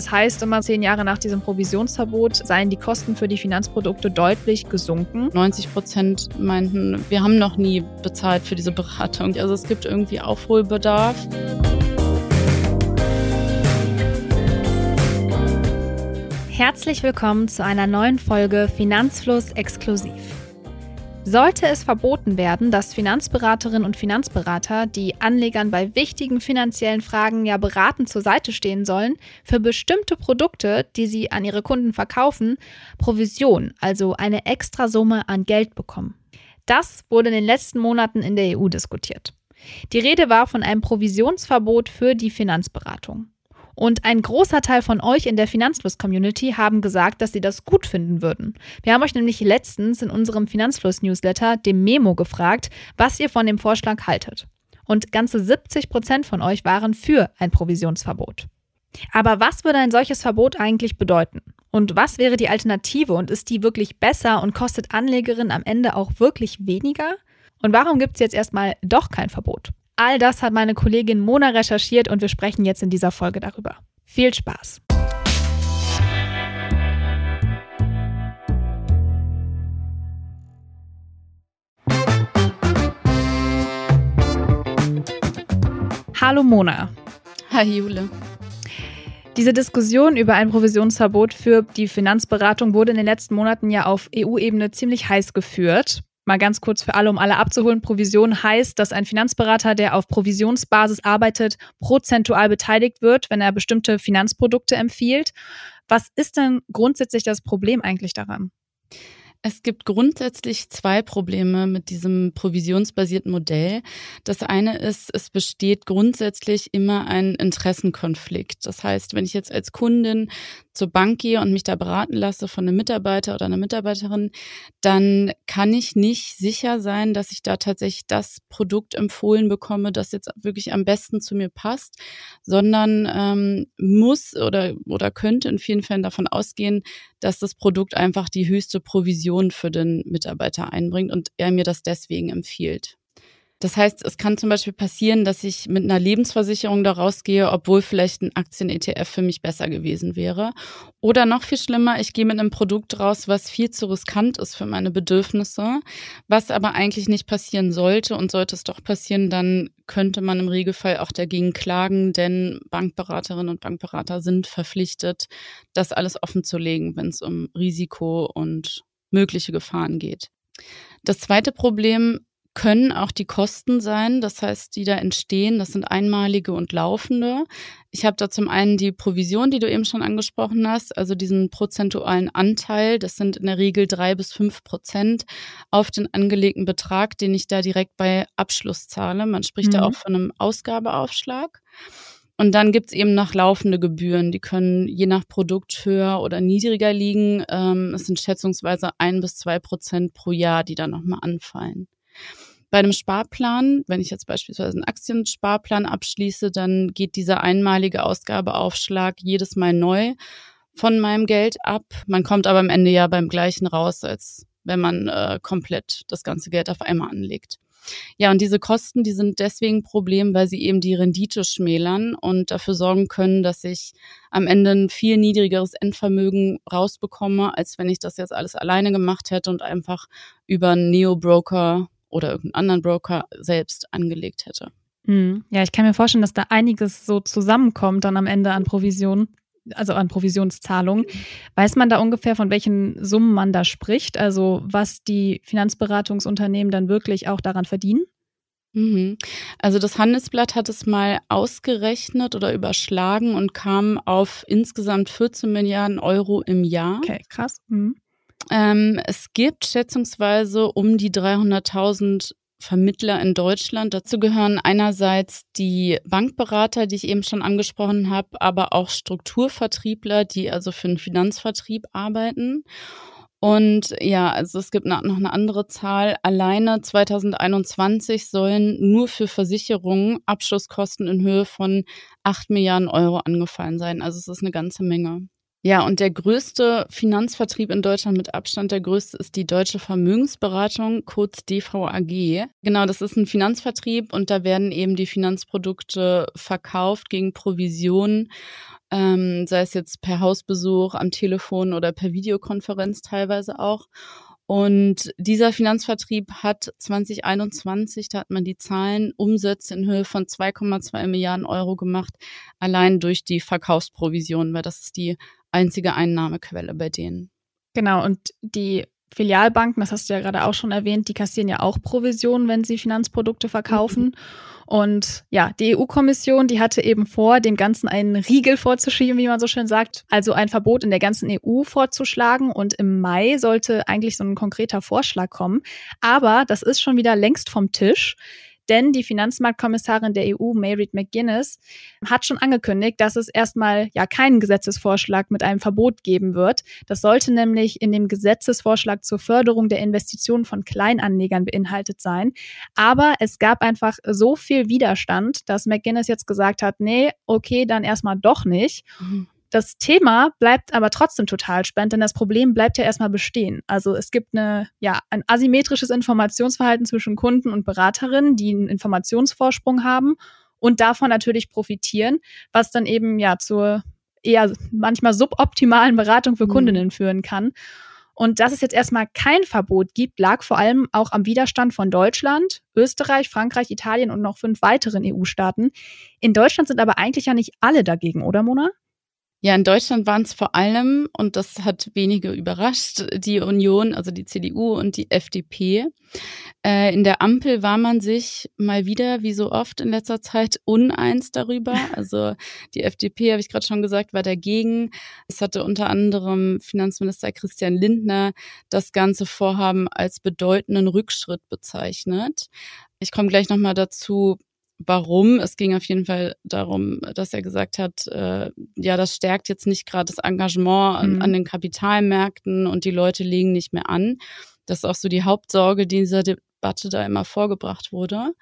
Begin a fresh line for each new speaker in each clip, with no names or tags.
Es heißt immer, zehn Jahre nach diesem Provisionsverbot seien die Kosten für die Finanzprodukte deutlich gesunken.
90 Prozent meinten, wir haben noch nie bezahlt für diese Beratung. Also es gibt irgendwie Aufholbedarf.
Herzlich willkommen zu einer neuen Folge Finanzfluss exklusiv. Sollte es verboten werden, dass Finanzberaterinnen und Finanzberater, die Anlegern bei wichtigen finanziellen Fragen ja beratend zur Seite stehen sollen, für bestimmte Produkte, die sie an ihre Kunden verkaufen, Provision, also eine Extrasumme an Geld bekommen? Das wurde in den letzten Monaten in der EU diskutiert. Die Rede war von einem Provisionsverbot für die Finanzberatung. Und ein großer Teil von euch in der Finanzfluss-Community haben gesagt, dass sie das gut finden würden. Wir haben euch nämlich letztens in unserem Finanzfluss-Newsletter, dem Memo, gefragt, was ihr von dem Vorschlag haltet. Und ganze 70 Prozent von euch waren für ein Provisionsverbot. Aber was würde ein solches Verbot eigentlich bedeuten? Und was wäre die Alternative und ist die wirklich besser und kostet Anlegerinnen am Ende auch wirklich weniger? Und warum gibt es jetzt erstmal doch kein Verbot? All das hat meine Kollegin Mona recherchiert und wir sprechen jetzt in dieser Folge darüber. Viel Spaß! Hallo Mona.
Hi Jule.
Diese Diskussion über ein Provisionsverbot für die Finanzberatung wurde in den letzten Monaten ja auf EU-Ebene ziemlich heiß geführt. Mal ganz kurz für alle, um alle abzuholen. Provision heißt, dass ein Finanzberater, der auf Provisionsbasis arbeitet, prozentual beteiligt wird, wenn er bestimmte Finanzprodukte empfiehlt. Was ist denn grundsätzlich das Problem eigentlich daran?
Es gibt grundsätzlich zwei Probleme mit diesem provisionsbasierten Modell. Das eine ist, es besteht grundsätzlich immer ein Interessenkonflikt. Das heißt, wenn ich jetzt als Kundin zur Bank gehe und mich da beraten lasse von einem Mitarbeiter oder einer Mitarbeiterin, dann kann ich nicht sicher sein, dass ich da tatsächlich das Produkt empfohlen bekomme, das jetzt wirklich am besten zu mir passt, sondern ähm, muss oder, oder könnte in vielen Fällen davon ausgehen, dass das Produkt einfach die höchste Provision für den Mitarbeiter einbringt und er mir das deswegen empfiehlt. Das heißt, es kann zum Beispiel passieren, dass ich mit einer Lebensversicherung da rausgehe, obwohl vielleicht ein Aktien-ETF für mich besser gewesen wäre. Oder noch viel schlimmer, ich gehe mit einem Produkt raus, was viel zu riskant ist für meine Bedürfnisse, was aber eigentlich nicht passieren sollte. Und sollte es doch passieren, dann könnte man im Regelfall auch dagegen klagen, denn Bankberaterinnen und Bankberater sind verpflichtet, das alles offen zu legen, wenn es um Risiko und mögliche Gefahren geht. Das zweite Problem können auch die Kosten sein, das heißt, die da entstehen, das sind einmalige und laufende. Ich habe da zum einen die Provision, die du eben schon angesprochen hast, also diesen prozentualen Anteil, das sind in der Regel drei bis fünf Prozent auf den angelegten Betrag, den ich da direkt bei Abschluss zahle. Man spricht mhm. da auch von einem Ausgabeaufschlag. Und dann gibt's eben noch laufende Gebühren, die können je nach Produkt höher oder niedriger liegen. Ähm, es sind schätzungsweise ein bis zwei Prozent pro Jahr, die da nochmal anfallen. Bei einem Sparplan, wenn ich jetzt beispielsweise einen Aktiensparplan abschließe, dann geht dieser einmalige Ausgabeaufschlag jedes Mal neu von meinem Geld ab. Man kommt aber am Ende ja beim gleichen raus, als wenn man äh, komplett das ganze Geld auf einmal anlegt. Ja, und diese Kosten, die sind deswegen ein Problem, weil sie eben die Rendite schmälern und dafür sorgen können, dass ich am Ende ein viel niedrigeres Endvermögen rausbekomme, als wenn ich das jetzt alles alleine gemacht hätte und einfach über einen Neo-Broker oder irgendeinen anderen Broker selbst angelegt hätte.
Hm. Ja, ich kann mir vorstellen, dass da einiges so zusammenkommt dann am Ende an Provisionen, also an Provisionszahlungen. Weiß man da ungefähr, von welchen Summen man da spricht? Also was die Finanzberatungsunternehmen dann wirklich auch daran verdienen?
Mhm. Also das Handelsblatt hat es mal ausgerechnet oder überschlagen und kam auf insgesamt 14 Milliarden Euro im Jahr.
Okay, krass. Mhm.
Ähm, es gibt schätzungsweise um die 300.000 Vermittler in Deutschland. Dazu gehören einerseits die Bankberater, die ich eben schon angesprochen habe, aber auch Strukturvertriebler, die also für den Finanzvertrieb arbeiten. Und ja, also es gibt noch eine andere Zahl. Alleine 2021 sollen nur für Versicherungen Abschlusskosten in Höhe von 8 Milliarden Euro angefallen sein. Also es ist eine ganze Menge. Ja, und der größte Finanzvertrieb in Deutschland mit Abstand, der größte ist die Deutsche Vermögensberatung, kurz DVAG. Genau, das ist ein Finanzvertrieb und da werden eben die Finanzprodukte verkauft gegen Provisionen ähm, sei es jetzt per Hausbesuch, am Telefon oder per Videokonferenz teilweise auch. Und dieser Finanzvertrieb hat 2021, da hat man die Zahlen, Umsätze in Höhe von 2,2 Milliarden Euro gemacht, allein durch die Verkaufsprovision, weil das ist die einzige Einnahmequelle bei denen.
Genau, und die Filialbanken, das hast du ja gerade auch schon erwähnt, die kassieren ja auch Provisionen, wenn sie Finanzprodukte verkaufen. Mhm. Und ja, die EU-Kommission, die hatte eben vor, dem Ganzen einen Riegel vorzuschieben, wie man so schön sagt, also ein Verbot in der ganzen EU vorzuschlagen. Und im Mai sollte eigentlich so ein konkreter Vorschlag kommen. Aber das ist schon wieder längst vom Tisch. Denn die Finanzmarktkommissarin der EU, Mayreed McGuinness, hat schon angekündigt, dass es erstmal ja keinen Gesetzesvorschlag mit einem Verbot geben wird. Das sollte nämlich in dem Gesetzesvorschlag zur Förderung der Investitionen von Kleinanlegern beinhaltet sein. Aber es gab einfach so viel Widerstand, dass McGuinness jetzt gesagt hat, nee, okay, dann erstmal doch nicht. Mhm. Das Thema bleibt aber trotzdem total spannend, denn das Problem bleibt ja erstmal bestehen. Also es gibt eine, ja, ein asymmetrisches Informationsverhalten zwischen Kunden und Beraterinnen, die einen Informationsvorsprung haben und davon natürlich profitieren, was dann eben ja zur eher manchmal suboptimalen Beratung für mhm. Kundinnen führen kann. Und dass es jetzt erstmal kein Verbot gibt, lag vor allem auch am Widerstand von Deutschland, Österreich, Frankreich, Italien und noch fünf weiteren EU-Staaten. In Deutschland sind aber eigentlich ja nicht alle dagegen, oder Mona?
Ja, in Deutschland waren es vor allem, und das hat wenige überrascht, die Union, also die CDU und die FDP. Äh, in der Ampel war man sich mal wieder, wie so oft in letzter Zeit, uneins darüber. Also die FDP, habe ich gerade schon gesagt, war dagegen. Es hatte unter anderem Finanzminister Christian Lindner das ganze Vorhaben als bedeutenden Rückschritt bezeichnet. Ich komme gleich nochmal dazu, warum. Es ging auf jeden Fall darum, dass er gesagt hat, äh, ja, das stärkt jetzt nicht gerade das Engagement an, mhm. an, den Kapitalmärkten und die Leute legen nicht mehr an. Das ist auch so die Hauptsorge dieser Debatte da immer vorgebracht wurde.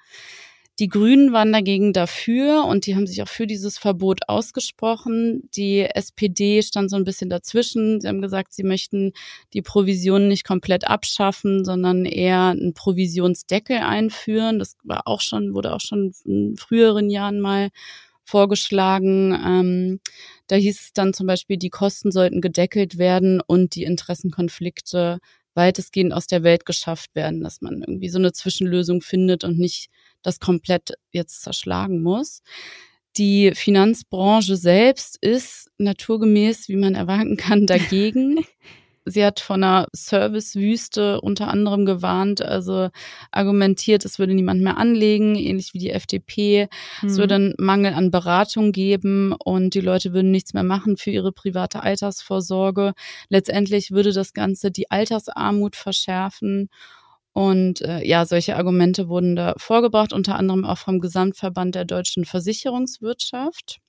Die Grünen waren dagegen dafür und die haben sich auch für dieses Verbot ausgesprochen. Die SPD stand so ein bisschen dazwischen. Sie haben gesagt, sie möchten die Provisionen nicht komplett abschaffen, sondern eher einen Provisionsdeckel einführen. Das war auch schon, wurde auch schon in früheren Jahren mal vorgeschlagen. Ähm, da hieß es dann zum Beispiel, die Kosten sollten gedeckelt werden und die Interessenkonflikte weitestgehend aus der Welt geschafft werden, dass man irgendwie so eine Zwischenlösung findet und nicht das komplett jetzt zerschlagen muss. Die Finanzbranche selbst ist naturgemäß, wie man erwarten kann, dagegen. Sie hat von einer Servicewüste unter anderem gewarnt, also argumentiert, es würde niemand mehr anlegen, ähnlich wie die FDP. Mhm. Es würde einen Mangel an Beratung geben und die Leute würden nichts mehr machen für ihre private Altersvorsorge. Letztendlich würde das Ganze die Altersarmut verschärfen und äh, ja, solche Argumente wurden da vorgebracht, unter anderem auch vom Gesamtverband der deutschen Versicherungswirtschaft.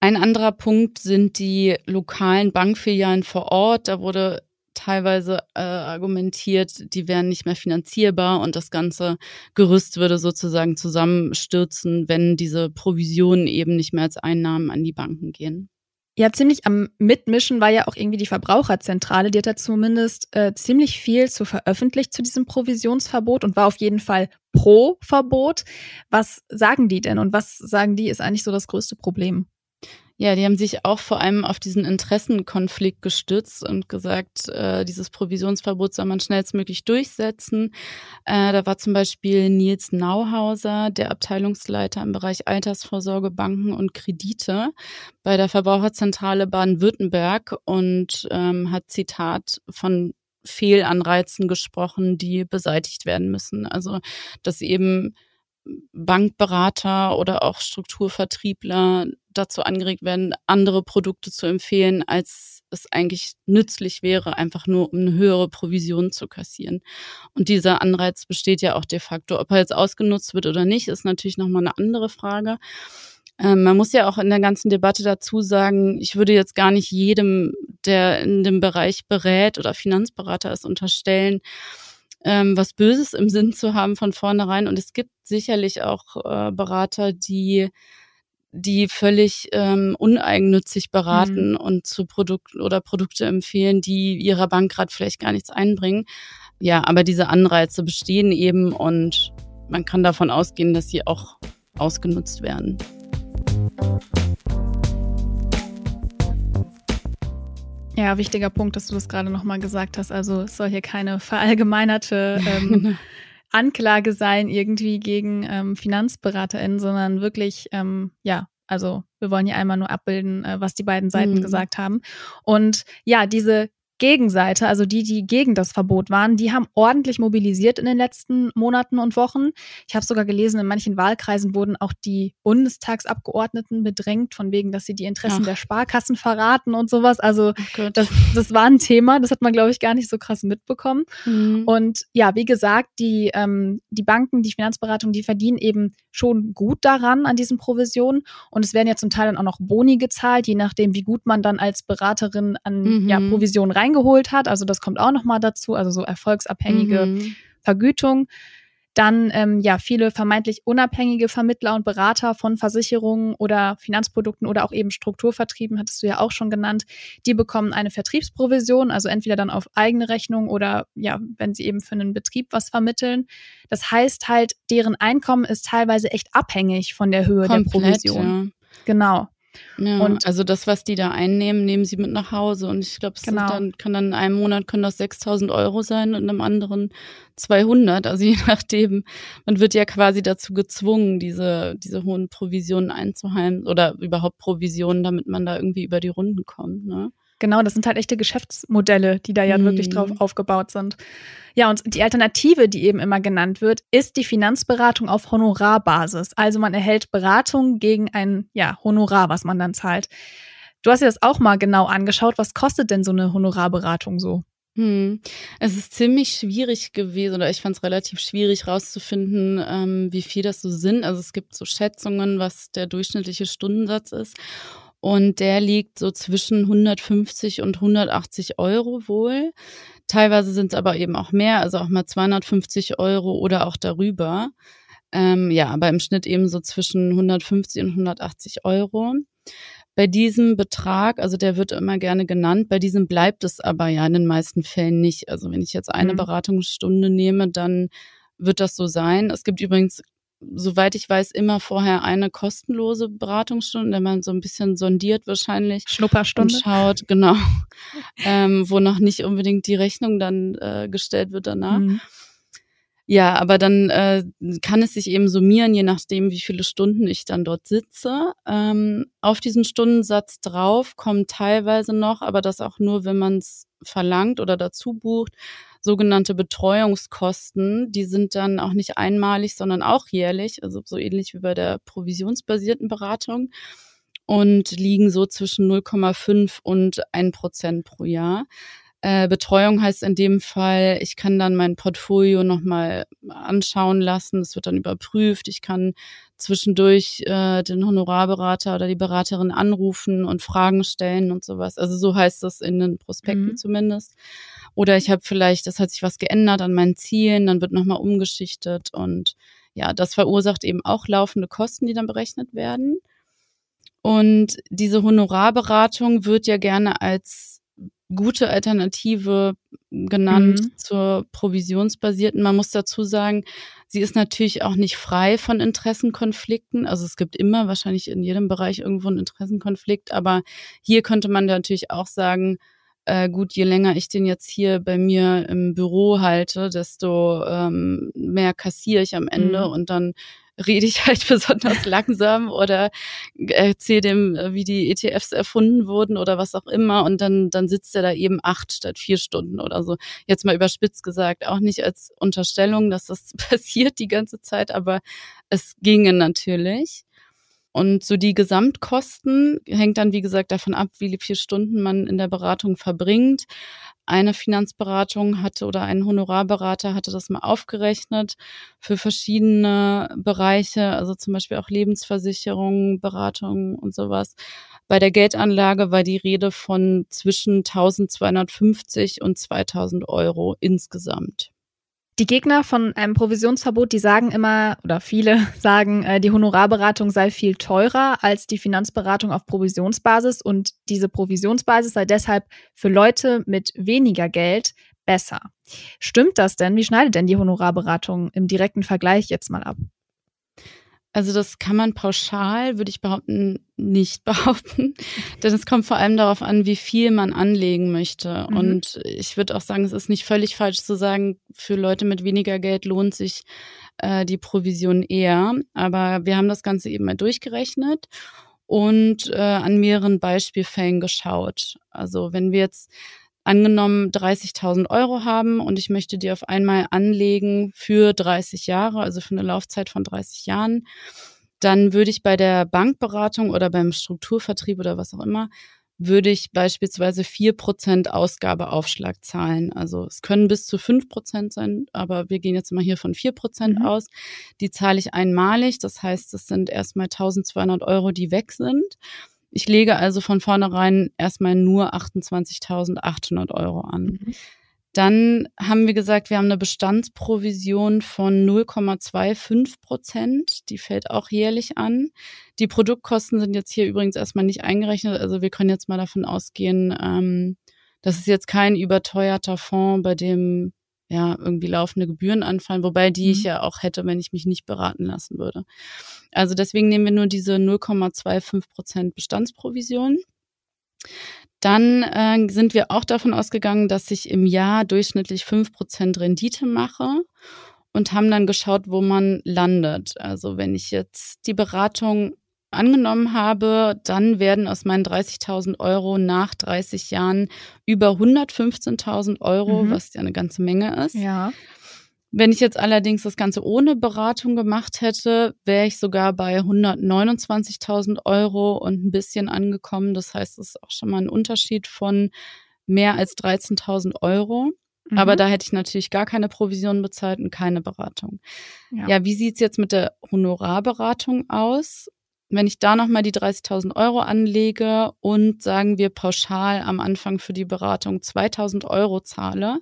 Ein anderer Punkt sind die lokalen Bankfilialen vor Ort. Da wurde teilweise äh, argumentiert, die wären nicht mehr finanzierbar und das ganze Gerüst würde sozusagen zusammenstürzen, wenn diese Provisionen eben nicht mehr als Einnahmen an die Banken gehen.
Ja, ziemlich am Mitmischen war ja auch irgendwie die Verbraucherzentrale. Die hat da zumindest äh, ziemlich viel zu veröffentlicht zu diesem Provisionsverbot und war auf jeden Fall pro Verbot. Was sagen die denn und was sagen die ist eigentlich so das größte Problem?
Ja, die haben sich auch vor allem auf diesen Interessenkonflikt gestützt und gesagt, äh, dieses Provisionsverbot soll man schnellstmöglich durchsetzen. Äh, da war zum Beispiel Nils Nauhauser, der Abteilungsleiter im Bereich Altersvorsorge, Banken und Kredite bei der Verbraucherzentrale Baden-Württemberg und ähm, hat Zitat von Fehlanreizen gesprochen, die beseitigt werden müssen. Also, dass eben Bankberater oder auch Strukturvertriebler dazu angeregt werden, andere Produkte zu empfehlen, als es eigentlich nützlich wäre, einfach nur um eine höhere Provision zu kassieren. Und dieser Anreiz besteht ja auch de facto. Ob er jetzt ausgenutzt wird oder nicht, ist natürlich nochmal eine andere Frage. Ähm, man muss ja auch in der ganzen Debatte dazu sagen, ich würde jetzt gar nicht jedem, der in dem Bereich berät oder Finanzberater ist, unterstellen, ähm, was Böses im Sinn zu haben von vornherein. Und es gibt sicherlich auch äh, Berater, die die völlig ähm, uneigennützig beraten mhm. und zu Produkten oder Produkte empfehlen, die ihrer Bank gerade vielleicht gar nichts einbringen. Ja, aber diese Anreize bestehen eben und man kann davon ausgehen, dass sie auch ausgenutzt werden.
Ja, wichtiger Punkt, dass du das gerade nochmal gesagt hast. Also es soll hier keine verallgemeinerte ähm. Anklage sein irgendwie gegen ähm, FinanzberaterInnen, sondern wirklich, ähm, ja, also wir wollen hier einmal nur abbilden, äh, was die beiden Seiten mhm. gesagt haben. Und ja, diese Gegenseite, also die, die gegen das Verbot waren, die haben ordentlich mobilisiert in den letzten Monaten und Wochen. Ich habe sogar gelesen, in manchen Wahlkreisen wurden auch die Bundestagsabgeordneten bedrängt, von wegen, dass sie die Interessen Ach. der Sparkassen verraten und sowas. Also oh das, das war ein Thema, das hat man, glaube ich, gar nicht so krass mitbekommen. Mhm. Und ja, wie gesagt, die, ähm, die Banken, die Finanzberatung, die verdienen eben schon gut daran, an diesen Provisionen. Und es werden ja zum Teil dann auch noch Boni gezahlt, je nachdem, wie gut man dann als Beraterin an mhm. ja, Provisionen rein reingeholt hat. Also das kommt auch nochmal dazu, also so erfolgsabhängige mhm. Vergütung. Dann ähm, ja viele vermeintlich unabhängige Vermittler und Berater von Versicherungen oder Finanzprodukten oder auch eben Strukturvertrieben, hattest du ja auch schon genannt, die bekommen eine Vertriebsprovision, also entweder dann auf eigene Rechnung oder ja, wenn sie eben für einen Betrieb was vermitteln. Das heißt halt, deren Einkommen ist teilweise echt abhängig von der Höhe Komplett, der Provision. Ja. Genau.
Ja, und also das, was die da einnehmen, nehmen sie mit nach Hause. Und ich glaube, genau. dann kann dann in einem Monat können das 6.000 Euro sein und in einem anderen 200. Also je nachdem, man wird ja quasi dazu gezwungen, diese diese hohen Provisionen einzuheimen oder überhaupt Provisionen, damit man da irgendwie über die Runden kommt. Ne?
Genau, das sind halt echte Geschäftsmodelle, die da ja mhm. wirklich drauf mhm. aufgebaut sind. Ja, und die Alternative, die eben immer genannt wird, ist die Finanzberatung auf Honorarbasis. Also man erhält Beratung gegen ein ja, Honorar, was man dann zahlt. Du hast dir das auch mal genau angeschaut. Was kostet denn so eine Honorarberatung so?
Hm. Es ist ziemlich schwierig gewesen, oder ich fand es relativ schwierig rauszufinden, ähm, wie viel das so sind. Also es gibt so Schätzungen, was der durchschnittliche Stundensatz ist. Und der liegt so zwischen 150 und 180 Euro wohl. Teilweise sind es aber eben auch mehr, also auch mal 250 Euro oder auch darüber. Ähm, ja, aber im Schnitt eben so zwischen 150 und 180 Euro. Bei diesem Betrag, also der wird immer gerne genannt, bei diesem bleibt es aber ja in den meisten Fällen nicht. Also wenn ich jetzt eine mhm. Beratungsstunde nehme, dann wird das so sein. Es gibt übrigens soweit ich weiß, immer vorher eine kostenlose Beratungsstunde, wenn man so ein bisschen sondiert wahrscheinlich.
Schnupperstunde.
Und schaut, genau. ähm, wo noch nicht unbedingt die Rechnung dann äh, gestellt wird danach. Mhm. Ja, aber dann äh, kann es sich eben summieren, je nachdem, wie viele Stunden ich dann dort sitze. Ähm, auf diesen Stundensatz drauf kommt teilweise noch, aber das auch nur, wenn man es verlangt oder dazu bucht, sogenannte Betreuungskosten. Die sind dann auch nicht einmalig, sondern auch jährlich, also so ähnlich wie bei der provisionsbasierten Beratung und liegen so zwischen 0,5 und 1 Prozent pro Jahr. Äh, Betreuung heißt in dem Fall, ich kann dann mein Portfolio nochmal anschauen lassen, es wird dann überprüft, ich kann zwischendurch äh, den Honorarberater oder die Beraterin anrufen und Fragen stellen und sowas. Also so heißt das in den Prospekten mhm. zumindest. Oder ich habe vielleicht, das hat sich was geändert an meinen Zielen, dann wird nochmal umgeschichtet und ja, das verursacht eben auch laufende Kosten, die dann berechnet werden. Und diese Honorarberatung wird ja gerne als gute Alternative genannt mhm. zur provisionsbasierten. Man muss dazu sagen, sie ist natürlich auch nicht frei von Interessenkonflikten. Also es gibt immer wahrscheinlich in jedem Bereich irgendwo einen Interessenkonflikt, aber hier könnte man natürlich auch sagen, äh, gut, je länger ich den jetzt hier bei mir im Büro halte, desto ähm, mehr kassiere ich am Ende mhm. und dann rede ich halt besonders langsam oder erzähle dem, wie die ETFs erfunden wurden oder was auch immer. Und dann, dann sitzt er da eben acht statt vier Stunden oder so. Jetzt mal überspitzt gesagt, auch nicht als Unterstellung, dass das passiert die ganze Zeit, aber es ginge natürlich. Und so die Gesamtkosten hängt dann, wie gesagt, davon ab, wie viele Stunden man in der Beratung verbringt. Eine Finanzberatung hatte oder ein Honorarberater hatte das mal aufgerechnet für verschiedene Bereiche, also zum Beispiel auch Lebensversicherung, Beratung und sowas. Bei der Geldanlage war die Rede von zwischen 1250 und 2000 Euro insgesamt.
Die Gegner von einem Provisionsverbot, die sagen immer, oder viele sagen, äh, die Honorarberatung sei viel teurer als die Finanzberatung auf Provisionsbasis und diese Provisionsbasis sei deshalb für Leute mit weniger Geld besser. Stimmt das denn? Wie schneidet denn die Honorarberatung im direkten Vergleich jetzt mal ab?
Also das kann man pauschal, würde ich behaupten, nicht behaupten. Denn es kommt vor allem darauf an, wie viel man anlegen möchte. Mhm. Und ich würde auch sagen, es ist nicht völlig falsch zu sagen, für Leute mit weniger Geld lohnt sich äh, die Provision eher. Aber wir haben das Ganze eben mal durchgerechnet und äh, an mehreren Beispielfällen geschaut. Also wenn wir jetzt angenommen 30.000 Euro haben und ich möchte die auf einmal anlegen für 30 Jahre, also für eine Laufzeit von 30 Jahren, dann würde ich bei der Bankberatung oder beim Strukturvertrieb oder was auch immer würde ich beispielsweise vier Prozent Ausgabeaufschlag zahlen. Also es können bis zu fünf Prozent sein, aber wir gehen jetzt mal hier von vier Prozent mhm. aus. Die zahle ich einmalig. Das heißt, es sind erstmal 1200 Euro, die weg sind. Ich lege also von vornherein erstmal nur 28.800 Euro an. Mhm. Dann haben wir gesagt, wir haben eine Bestandsprovision von 0,25 Prozent. Die fällt auch jährlich an. Die Produktkosten sind jetzt hier übrigens erstmal nicht eingerechnet. Also wir können jetzt mal davon ausgehen, ähm, das ist jetzt kein überteuerter Fonds, bei dem ja irgendwie laufende Gebühren anfallen, wobei die mhm. ich ja auch hätte, wenn ich mich nicht beraten lassen würde. Also deswegen nehmen wir nur diese 0,25 Prozent Bestandsprovision. Dann äh, sind wir auch davon ausgegangen, dass ich im Jahr durchschnittlich fünf Prozent Rendite mache und haben dann geschaut, wo man landet. Also wenn ich jetzt die Beratung angenommen habe, dann werden aus meinen 30.000 Euro nach 30 Jahren über 115.000 Euro, mhm. was ja eine ganze Menge ist.
Ja.
Wenn ich jetzt allerdings das Ganze ohne Beratung gemacht hätte, wäre ich sogar bei 129.000 Euro und ein bisschen angekommen. Das heißt, es ist auch schon mal ein Unterschied von mehr als 13.000 Euro. Mhm. Aber da hätte ich natürlich gar keine Provision bezahlt und keine Beratung. Ja, ja wie sieht's jetzt mit der Honorarberatung aus? Wenn ich da nochmal die 30.000 Euro anlege und sagen wir pauschal am Anfang für die Beratung 2.000 Euro zahle,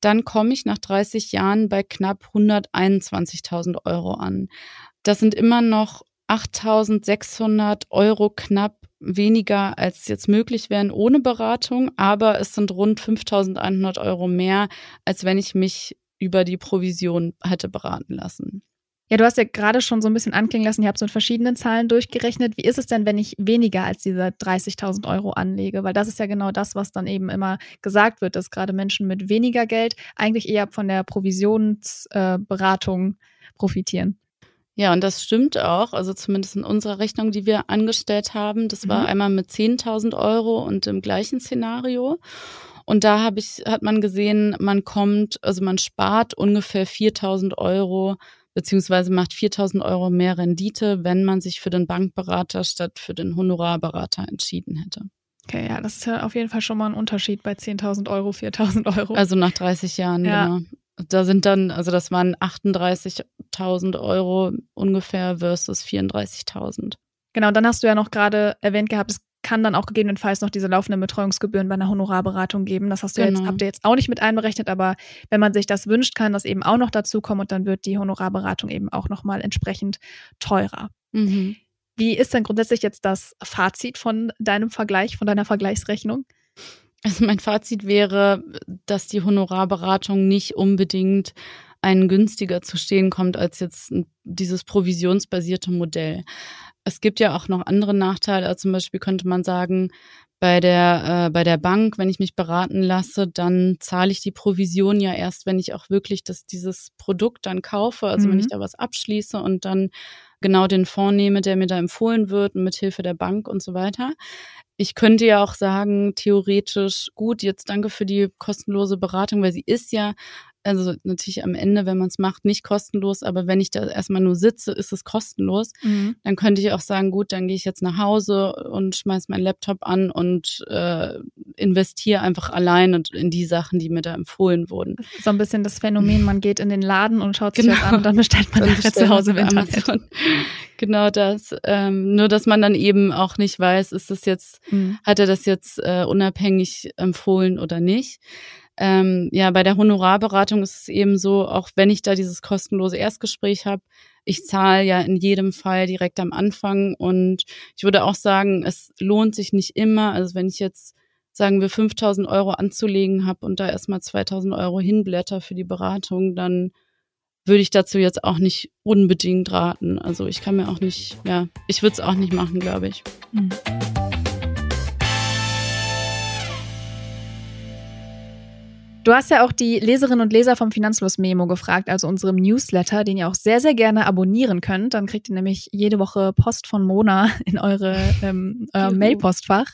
dann komme ich nach 30 Jahren bei knapp 121.000 Euro an. Das sind immer noch 8.600 Euro knapp weniger, als jetzt möglich wären ohne Beratung, aber es sind rund 5.100 Euro mehr, als wenn ich mich über die Provision hätte beraten lassen.
Ja, du hast ja gerade schon so ein bisschen anklingen lassen, ihr habt so in verschiedenen Zahlen durchgerechnet. Wie ist es denn, wenn ich weniger als diese 30.000 Euro anlege? Weil das ist ja genau das, was dann eben immer gesagt wird, dass gerade Menschen mit weniger Geld eigentlich eher von der Provisionsberatung äh, profitieren.
Ja, und das stimmt auch. Also zumindest in unserer Rechnung, die wir angestellt haben. Das war mhm. einmal mit 10.000 Euro und im gleichen Szenario. Und da habe ich, hat man gesehen, man kommt, also man spart ungefähr 4.000 Euro beziehungsweise macht 4000 Euro mehr Rendite, wenn man sich für den Bankberater statt für den Honorarberater entschieden hätte.
Okay, ja, das ist ja auf jeden Fall schon mal ein Unterschied bei 10.000 Euro, 4.000 Euro.
Also nach 30 Jahren, ja. genau. Da sind dann, also das waren 38.000 Euro ungefähr versus 34.000.
Genau, dann hast du ja noch gerade erwähnt gehabt, es kann dann auch gegebenenfalls noch diese laufenden Betreuungsgebühren bei einer Honorarberatung geben. Das hast du genau. jetzt, habt ihr jetzt auch nicht mit einberechnet, aber wenn man sich das wünscht, kann das eben auch noch dazu kommen und dann wird die Honorarberatung eben auch nochmal entsprechend teurer. Mhm. Wie ist denn grundsätzlich jetzt das Fazit von deinem Vergleich, von deiner Vergleichsrechnung?
Also mein Fazit wäre, dass die Honorarberatung nicht unbedingt einen günstiger zu stehen kommt als jetzt dieses provisionsbasierte Modell. Es gibt ja auch noch andere Nachteile. Also zum Beispiel könnte man sagen, bei der, äh, bei der Bank, wenn ich mich beraten lasse, dann zahle ich die Provision ja erst, wenn ich auch wirklich das, dieses Produkt dann kaufe. Also mhm. wenn ich da was abschließe und dann genau den Fonds nehme, der mir da empfohlen wird, mit Hilfe der Bank und so weiter. Ich könnte ja auch sagen, theoretisch, gut, jetzt danke für die kostenlose Beratung, weil sie ist ja also natürlich am Ende, wenn man es macht, nicht kostenlos, aber wenn ich da erstmal nur sitze, ist es kostenlos. Mhm. Dann könnte ich auch sagen, gut, dann gehe ich jetzt nach Hause und schmeiß meinen Laptop an und äh, investiere einfach allein und in die Sachen, die mir da empfohlen wurden.
So ein bisschen das Phänomen, man geht in den Laden und schaut sich genau. das an und dann bestellt man nachher zu Hause im Internet.
Genau das. Ähm, nur, dass man dann eben auch nicht weiß, ist das jetzt, mhm. hat er das jetzt äh, unabhängig empfohlen oder nicht. Ähm, ja, bei der Honorarberatung ist es eben so, auch wenn ich da dieses kostenlose Erstgespräch habe, ich zahle ja in jedem Fall direkt am Anfang und ich würde auch sagen, es lohnt sich nicht immer. Also wenn ich jetzt sagen wir 5000 Euro anzulegen habe und da erstmal 2000 Euro hinblätter für die Beratung, dann würde ich dazu jetzt auch nicht unbedingt raten. Also ich kann mir auch nicht, ja, ich würde es auch nicht machen, glaube ich. Mhm.
Du hast ja auch die Leserinnen und Leser vom Finanzfluss-Memo gefragt, also unserem Newsletter, den ihr auch sehr, sehr gerne abonnieren könnt. Dann kriegt ihr nämlich jede Woche Post von Mona in eure ähm, euer Mailpostfach.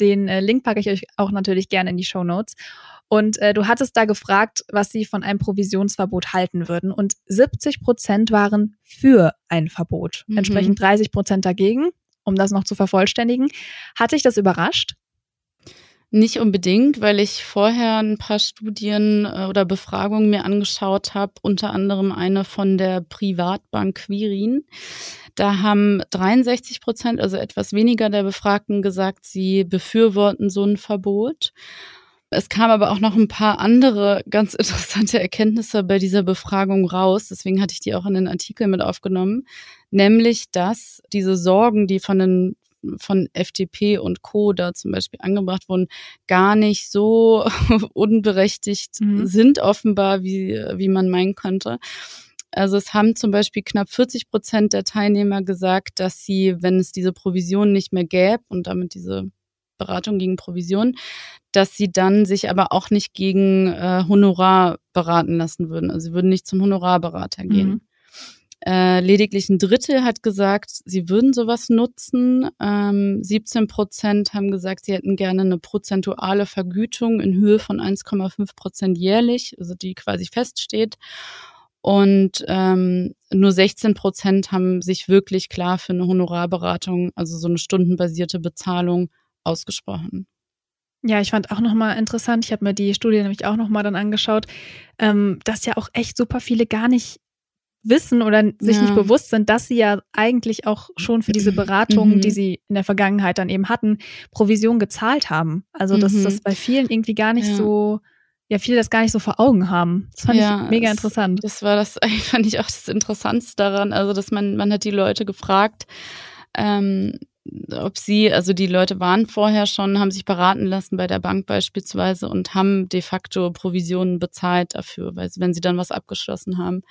Den äh, Link packe ich euch auch natürlich gerne in die Show Notes. Und äh, du hattest da gefragt, was sie von einem Provisionsverbot halten würden. Und 70 Prozent waren für ein Verbot. Mhm. Entsprechend 30 Prozent dagegen, um das noch zu vervollständigen. Hat dich das überrascht?
Nicht unbedingt, weil ich vorher ein paar Studien äh, oder Befragungen mir angeschaut habe, unter anderem eine von der Privatbank Quirin. Da haben 63 Prozent, also etwas weniger der Befragten gesagt, sie befürworten so ein Verbot. Es kam aber auch noch ein paar andere ganz interessante Erkenntnisse bei dieser Befragung raus. Deswegen hatte ich die auch in den Artikel mit aufgenommen. Nämlich, dass diese Sorgen, die von den von FDP und Co. da zum Beispiel angebracht wurden, gar nicht so unberechtigt mhm. sind offenbar, wie, wie man meinen könnte. Also es haben zum Beispiel knapp 40 Prozent der Teilnehmer gesagt, dass sie, wenn es diese Provision nicht mehr gäbe und damit diese Beratung gegen Provision, dass sie dann sich aber auch nicht gegen äh, Honorar beraten lassen würden. Also sie würden nicht zum Honorarberater gehen. Mhm. Äh, lediglich ein Drittel hat gesagt, sie würden sowas nutzen. Ähm, 17 Prozent haben gesagt, sie hätten gerne eine prozentuale Vergütung in Höhe von 1,5 Prozent jährlich, also die quasi feststeht. Und ähm, nur 16 Prozent haben sich wirklich klar für eine Honorarberatung, also so eine stundenbasierte Bezahlung, ausgesprochen.
Ja, ich fand auch nochmal interessant, ich habe mir die Studie nämlich auch nochmal dann angeschaut, ähm, dass ja auch echt super viele gar nicht wissen oder sich ja. nicht bewusst sind, dass sie ja eigentlich auch schon für diese Beratung, mhm. die sie in der Vergangenheit dann eben hatten, Provision gezahlt haben. Also dass mhm. das bei vielen irgendwie gar nicht ja. so, ja, viele das gar nicht so vor Augen haben. Das fand ja, ich mega interessant.
Das war das, fand ich auch das Interessantste daran. Also, dass man, man hat die Leute gefragt, ähm, ob sie, also die Leute waren vorher schon, haben sich beraten lassen bei der Bank beispielsweise und haben de facto Provisionen bezahlt dafür, weil wenn sie dann was abgeschlossen haben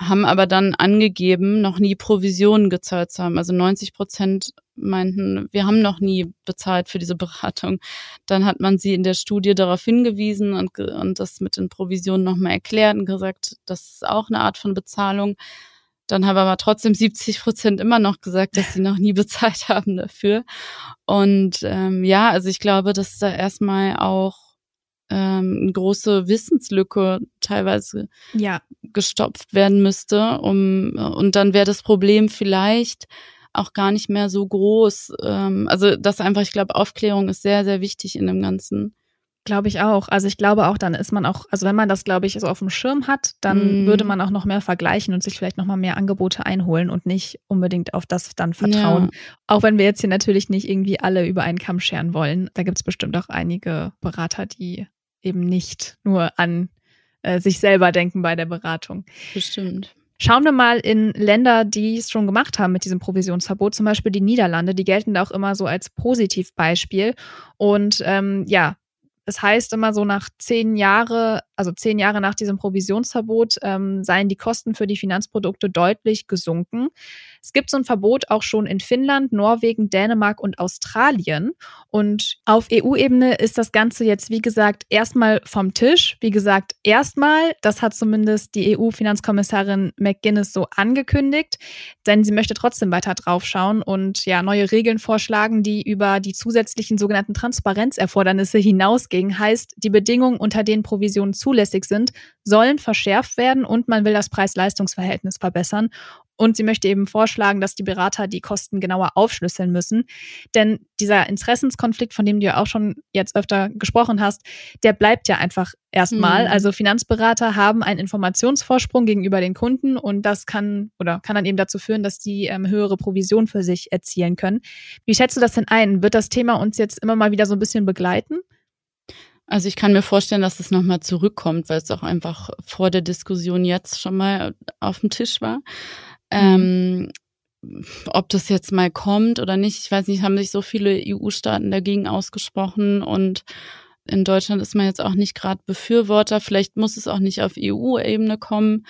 haben aber dann angegeben, noch nie Provisionen gezahlt zu haben. Also 90 Prozent meinten, wir haben noch nie bezahlt für diese Beratung. Dann hat man sie in der Studie darauf hingewiesen und, und das mit den Provisionen nochmal erklärt und gesagt, das ist auch eine Art von Bezahlung. Dann haben aber trotzdem 70 Prozent immer noch gesagt, dass sie noch nie bezahlt haben dafür. Und ähm, ja, also ich glaube, dass da erstmal auch ähm, eine große Wissenslücke teilweise ja. Gestopft werden müsste. Um, und dann wäre das Problem vielleicht auch gar nicht mehr so groß. Ähm, also das einfach, ich glaube, Aufklärung ist sehr, sehr wichtig in dem Ganzen.
Glaube ich auch. Also ich glaube auch, dann ist man auch, also wenn man das, glaube ich, so auf dem Schirm hat, dann mm. würde man auch noch mehr vergleichen und sich vielleicht noch mal mehr Angebote einholen und nicht unbedingt auf das dann vertrauen. Ja. Auch wenn wir jetzt hier natürlich nicht irgendwie alle über einen Kamm scheren wollen. Da gibt es bestimmt auch einige Berater, die eben nicht nur an äh, sich selber denken bei der Beratung.
Bestimmt.
Schauen wir mal in Länder, die es schon gemacht haben mit diesem Provisionsverbot, zum Beispiel die Niederlande, die gelten da auch immer so als Positivbeispiel. Und ähm, ja, es heißt immer so nach zehn Jahre, also zehn Jahre nach diesem Provisionsverbot, ähm, seien die Kosten für die Finanzprodukte deutlich gesunken. Es gibt so ein Verbot auch schon in Finnland, Norwegen, Dänemark und Australien. Und auf EU-Ebene ist das Ganze jetzt, wie gesagt, erstmal vom Tisch. Wie gesagt, erstmal, das hat zumindest die EU-Finanzkommissarin McGuinness so angekündigt, denn sie möchte trotzdem weiter draufschauen und ja neue Regeln vorschlagen, die über die zusätzlichen sogenannten Transparenzerfordernisse hinausgehen. Heißt, die Bedingungen, unter denen Provisionen zulässig sind, sollen verschärft werden und man will das Preis-Leistungs-Verhältnis verbessern. Und sie möchte eben vorschlagen, dass die Berater die Kosten genauer aufschlüsseln müssen. Denn dieser Interessenskonflikt, von dem du ja auch schon jetzt öfter gesprochen hast, der bleibt ja einfach erstmal. Mhm. Also Finanzberater haben einen Informationsvorsprung gegenüber den Kunden und das kann oder kann dann eben dazu führen, dass die ähm, höhere Provision für sich erzielen können. Wie schätzt du das denn ein? Wird das Thema uns jetzt immer mal wieder so ein bisschen begleiten?
Also ich kann mir vorstellen, dass es nochmal zurückkommt, weil es auch einfach vor der Diskussion jetzt schon mal auf dem Tisch war. Mhm. Ähm, ob das jetzt mal kommt oder nicht, ich weiß nicht, haben sich so viele EU-Staaten dagegen ausgesprochen und in Deutschland ist man jetzt auch nicht gerade Befürworter. Vielleicht muss es auch nicht auf EU-Ebene kommen.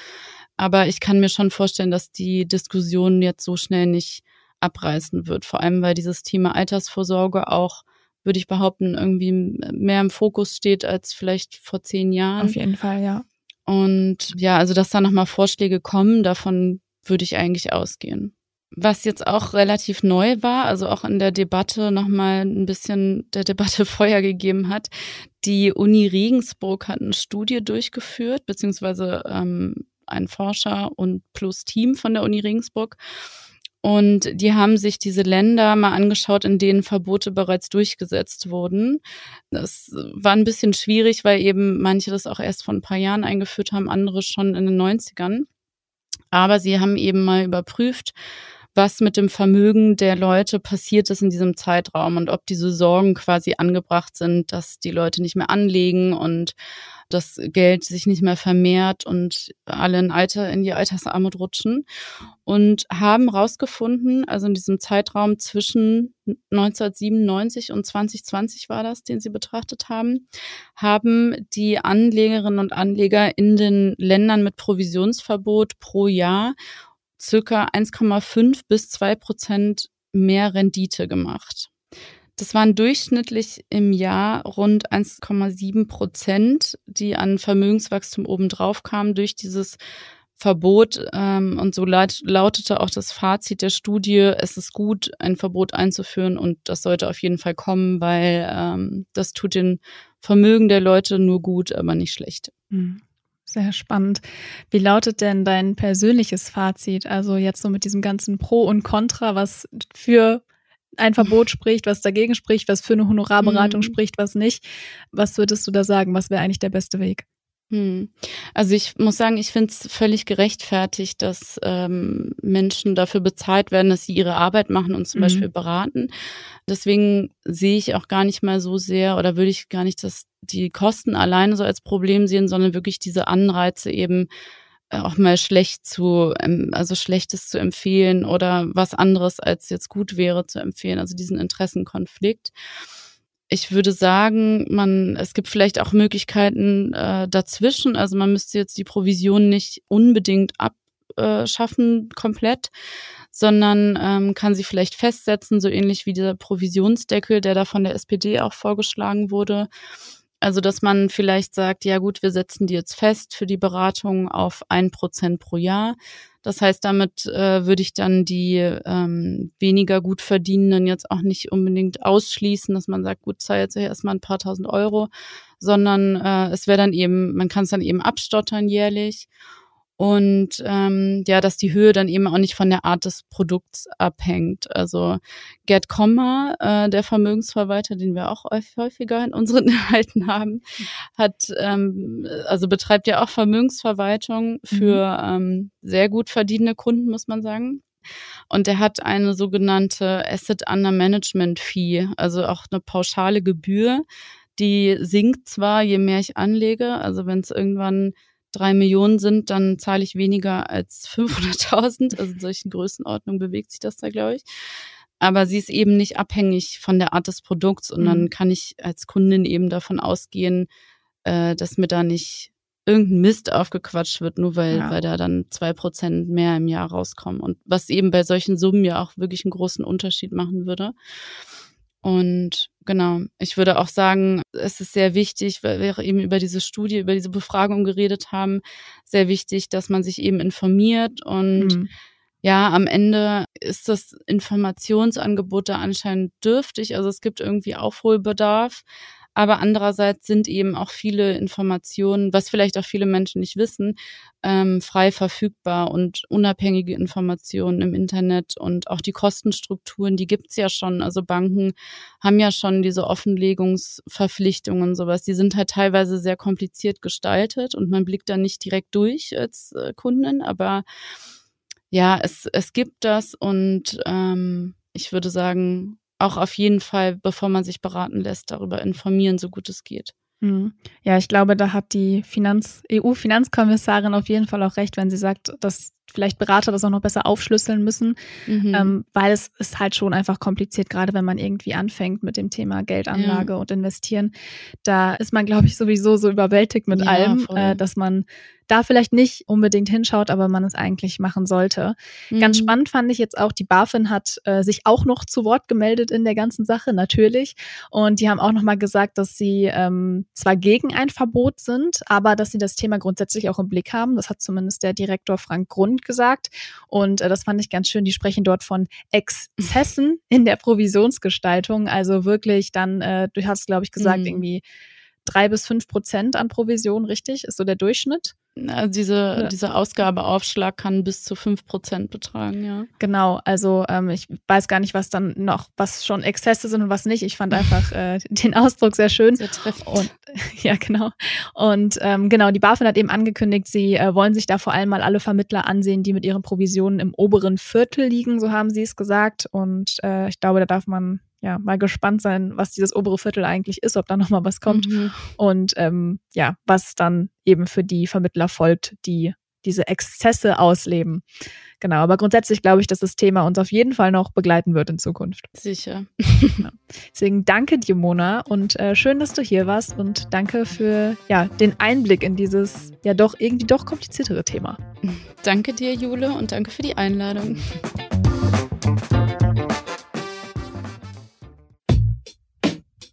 Aber ich kann mir schon vorstellen, dass die Diskussion jetzt so schnell nicht abreißen wird. Vor allem, weil dieses Thema Altersvorsorge auch, würde ich behaupten, irgendwie mehr im Fokus steht als vielleicht vor zehn Jahren.
Auf jeden Fall, ja.
Und ja, also dass da nochmal Vorschläge kommen, davon würde ich eigentlich ausgehen. Was jetzt auch relativ neu war, also auch in der Debatte nochmal ein bisschen der Debatte Feuer gegeben hat. Die Uni Regensburg hat eine Studie durchgeführt, beziehungsweise ähm, ein Forscher und plus Team von der Uni Regensburg. Und die haben sich diese Länder mal angeschaut, in denen Verbote bereits durchgesetzt wurden. Das war ein bisschen schwierig, weil eben manche das auch erst vor ein paar Jahren eingeführt haben, andere schon in den 90ern. Aber sie haben eben mal überprüft, was mit dem Vermögen der Leute passiert ist in diesem Zeitraum und ob diese Sorgen quasi angebracht sind, dass die Leute nicht mehr anlegen und das Geld sich nicht mehr vermehrt und alle in, Alter, in die Altersarmut rutschen und haben rausgefunden, also in diesem Zeitraum zwischen 1997 und 2020 war das, den sie betrachtet haben, haben die Anlegerinnen und Anleger in den Ländern mit Provisionsverbot pro Jahr circa 1,5 bis 2 Prozent mehr Rendite gemacht. Das waren durchschnittlich im Jahr rund 1,7 Prozent, die an Vermögenswachstum obendrauf kamen durch dieses Verbot. Ähm, und so laut, lautete auch das Fazit der Studie, es ist gut, ein Verbot einzuführen und das sollte auf jeden Fall kommen, weil ähm, das tut den Vermögen der Leute nur gut, aber nicht schlecht.
Mhm. Sehr spannend. Wie lautet denn dein persönliches Fazit? Also jetzt so mit diesem ganzen Pro und Contra, was für ein Verbot spricht, was dagegen spricht, was für eine Honorarberatung mhm. spricht, was nicht. Was würdest du da sagen? Was wäre eigentlich der beste Weg?
Hm. Also ich muss sagen, ich finde es völlig gerechtfertigt, dass ähm, Menschen dafür bezahlt werden, dass sie ihre Arbeit machen und zum mhm. Beispiel beraten. Deswegen sehe ich auch gar nicht mal so sehr oder würde ich gar nicht das, die Kosten alleine so als Problem sehen, sondern wirklich diese Anreize eben auch mal schlecht zu, also Schlechtes zu empfehlen oder was anderes als jetzt gut wäre zu empfehlen, also diesen Interessenkonflikt. Ich würde sagen, man, es gibt vielleicht auch Möglichkeiten äh, dazwischen. Also man müsste jetzt die Provision nicht unbedingt abschaffen komplett, sondern ähm, kann sie vielleicht festsetzen, so ähnlich wie dieser Provisionsdeckel, der da von der SPD auch vorgeschlagen wurde. Also, dass man vielleicht sagt, ja gut, wir setzen die jetzt fest für die Beratung auf ein Prozent pro Jahr. Das heißt, damit äh, würde ich dann die ähm, weniger gut verdienenden jetzt auch nicht unbedingt ausschließen, dass man sagt, gut, zahl jetzt erstmal ein paar tausend Euro, sondern äh, es wäre dann eben, man kann es dann eben abstottern jährlich und ähm, ja, dass die Höhe dann eben auch nicht von der Art des Produkts abhängt. Also Gerd Kommer, äh, der Vermögensverwalter, den wir auch häufiger in unseren Inhalten haben, hat ähm, also betreibt ja auch Vermögensverwaltung für mhm. ähm, sehr gut verdienende Kunden, muss man sagen. Und er hat eine sogenannte Asset Under Management Fee, also auch eine pauschale Gebühr, die sinkt zwar, je mehr ich anlege. Also wenn es irgendwann drei Millionen sind, dann zahle ich weniger als 500.000. Also in solchen Größenordnungen bewegt sich das da, glaube ich. Aber sie ist eben nicht abhängig von der Art des Produkts und mhm. dann kann ich als Kundin eben davon ausgehen, äh, dass mir da nicht irgendein Mist aufgequatscht wird, nur weil, ja. weil da dann zwei Prozent mehr im Jahr rauskommen. Und was eben bei solchen Summen ja auch wirklich einen großen Unterschied machen würde. Und genau, ich würde auch sagen, es ist sehr wichtig, weil wir eben über diese Studie, über diese Befragung geredet haben, sehr wichtig, dass man sich eben informiert und mhm. Ja, am Ende ist das Informationsangebot da anscheinend dürftig. Also es gibt irgendwie Aufholbedarf. Aber andererseits sind eben auch viele Informationen, was vielleicht auch viele Menschen nicht wissen, ähm, frei verfügbar und unabhängige Informationen im Internet und auch die Kostenstrukturen, die gibt's ja schon. Also Banken haben ja schon diese Offenlegungsverpflichtungen und sowas. Die sind halt teilweise sehr kompliziert gestaltet und man blickt da nicht direkt durch als äh, Kundin, aber ja, es, es gibt das und ähm, ich würde sagen, auch auf jeden Fall, bevor man sich beraten lässt, darüber informieren, so gut es geht.
Mhm. Ja, ich glaube, da hat die Finanz EU-Finanzkommissarin auf jeden Fall auch recht, wenn sie sagt, dass vielleicht Berater das auch noch besser aufschlüsseln müssen, mhm. ähm, weil es ist halt schon einfach kompliziert, gerade wenn man irgendwie anfängt mit dem Thema Geldanlage ja. und investieren. Da ist man, glaube ich, sowieso so überwältigt mit ja, allem, äh, dass man da vielleicht nicht unbedingt hinschaut, aber man es eigentlich machen sollte. Mhm. Ganz spannend fand ich jetzt auch, die BaFin hat äh, sich auch noch zu Wort gemeldet in der ganzen Sache, natürlich. Und die haben auch nochmal gesagt, dass sie ähm, zwar gegen ein Verbot sind, aber dass sie das Thema grundsätzlich auch im Blick haben. Das hat zumindest der Direktor Frank Grund gesagt. Und äh, das fand ich ganz schön. Die sprechen dort von Exzessen in der Provisionsgestaltung. Also wirklich dann, äh, du hast, glaube ich, gesagt, mhm. irgendwie drei bis fünf Prozent an Provision, richtig? Ist so der Durchschnitt?
Also diese, ja. dieser Ausgabeaufschlag kann bis zu fünf Prozent betragen, ja.
Genau, also ähm, ich weiß gar nicht, was dann noch, was schon Exzesse sind und was nicht. Ich fand einfach äh, den Ausdruck sehr schön.
Sehr treffend.
Und, ja, genau. Und ähm, genau, die BaFin hat eben angekündigt, sie äh, wollen sich da vor allem mal alle Vermittler ansehen, die mit ihren Provisionen im oberen Viertel liegen, so haben sie es gesagt. Und äh, ich glaube, da darf man ja, mal gespannt sein, was dieses obere Viertel eigentlich ist, ob da nochmal was kommt mhm. und ähm, ja, was dann eben für die Vermittler folgt, die diese Exzesse ausleben. Genau, aber grundsätzlich glaube ich, dass das Thema uns auf jeden Fall noch begleiten wird in Zukunft.
Sicher.
Deswegen danke dir, Mona, und äh, schön, dass du hier warst und danke für ja, den Einblick in dieses ja doch irgendwie doch kompliziertere Thema.
Danke dir, Jule, und danke für die Einladung.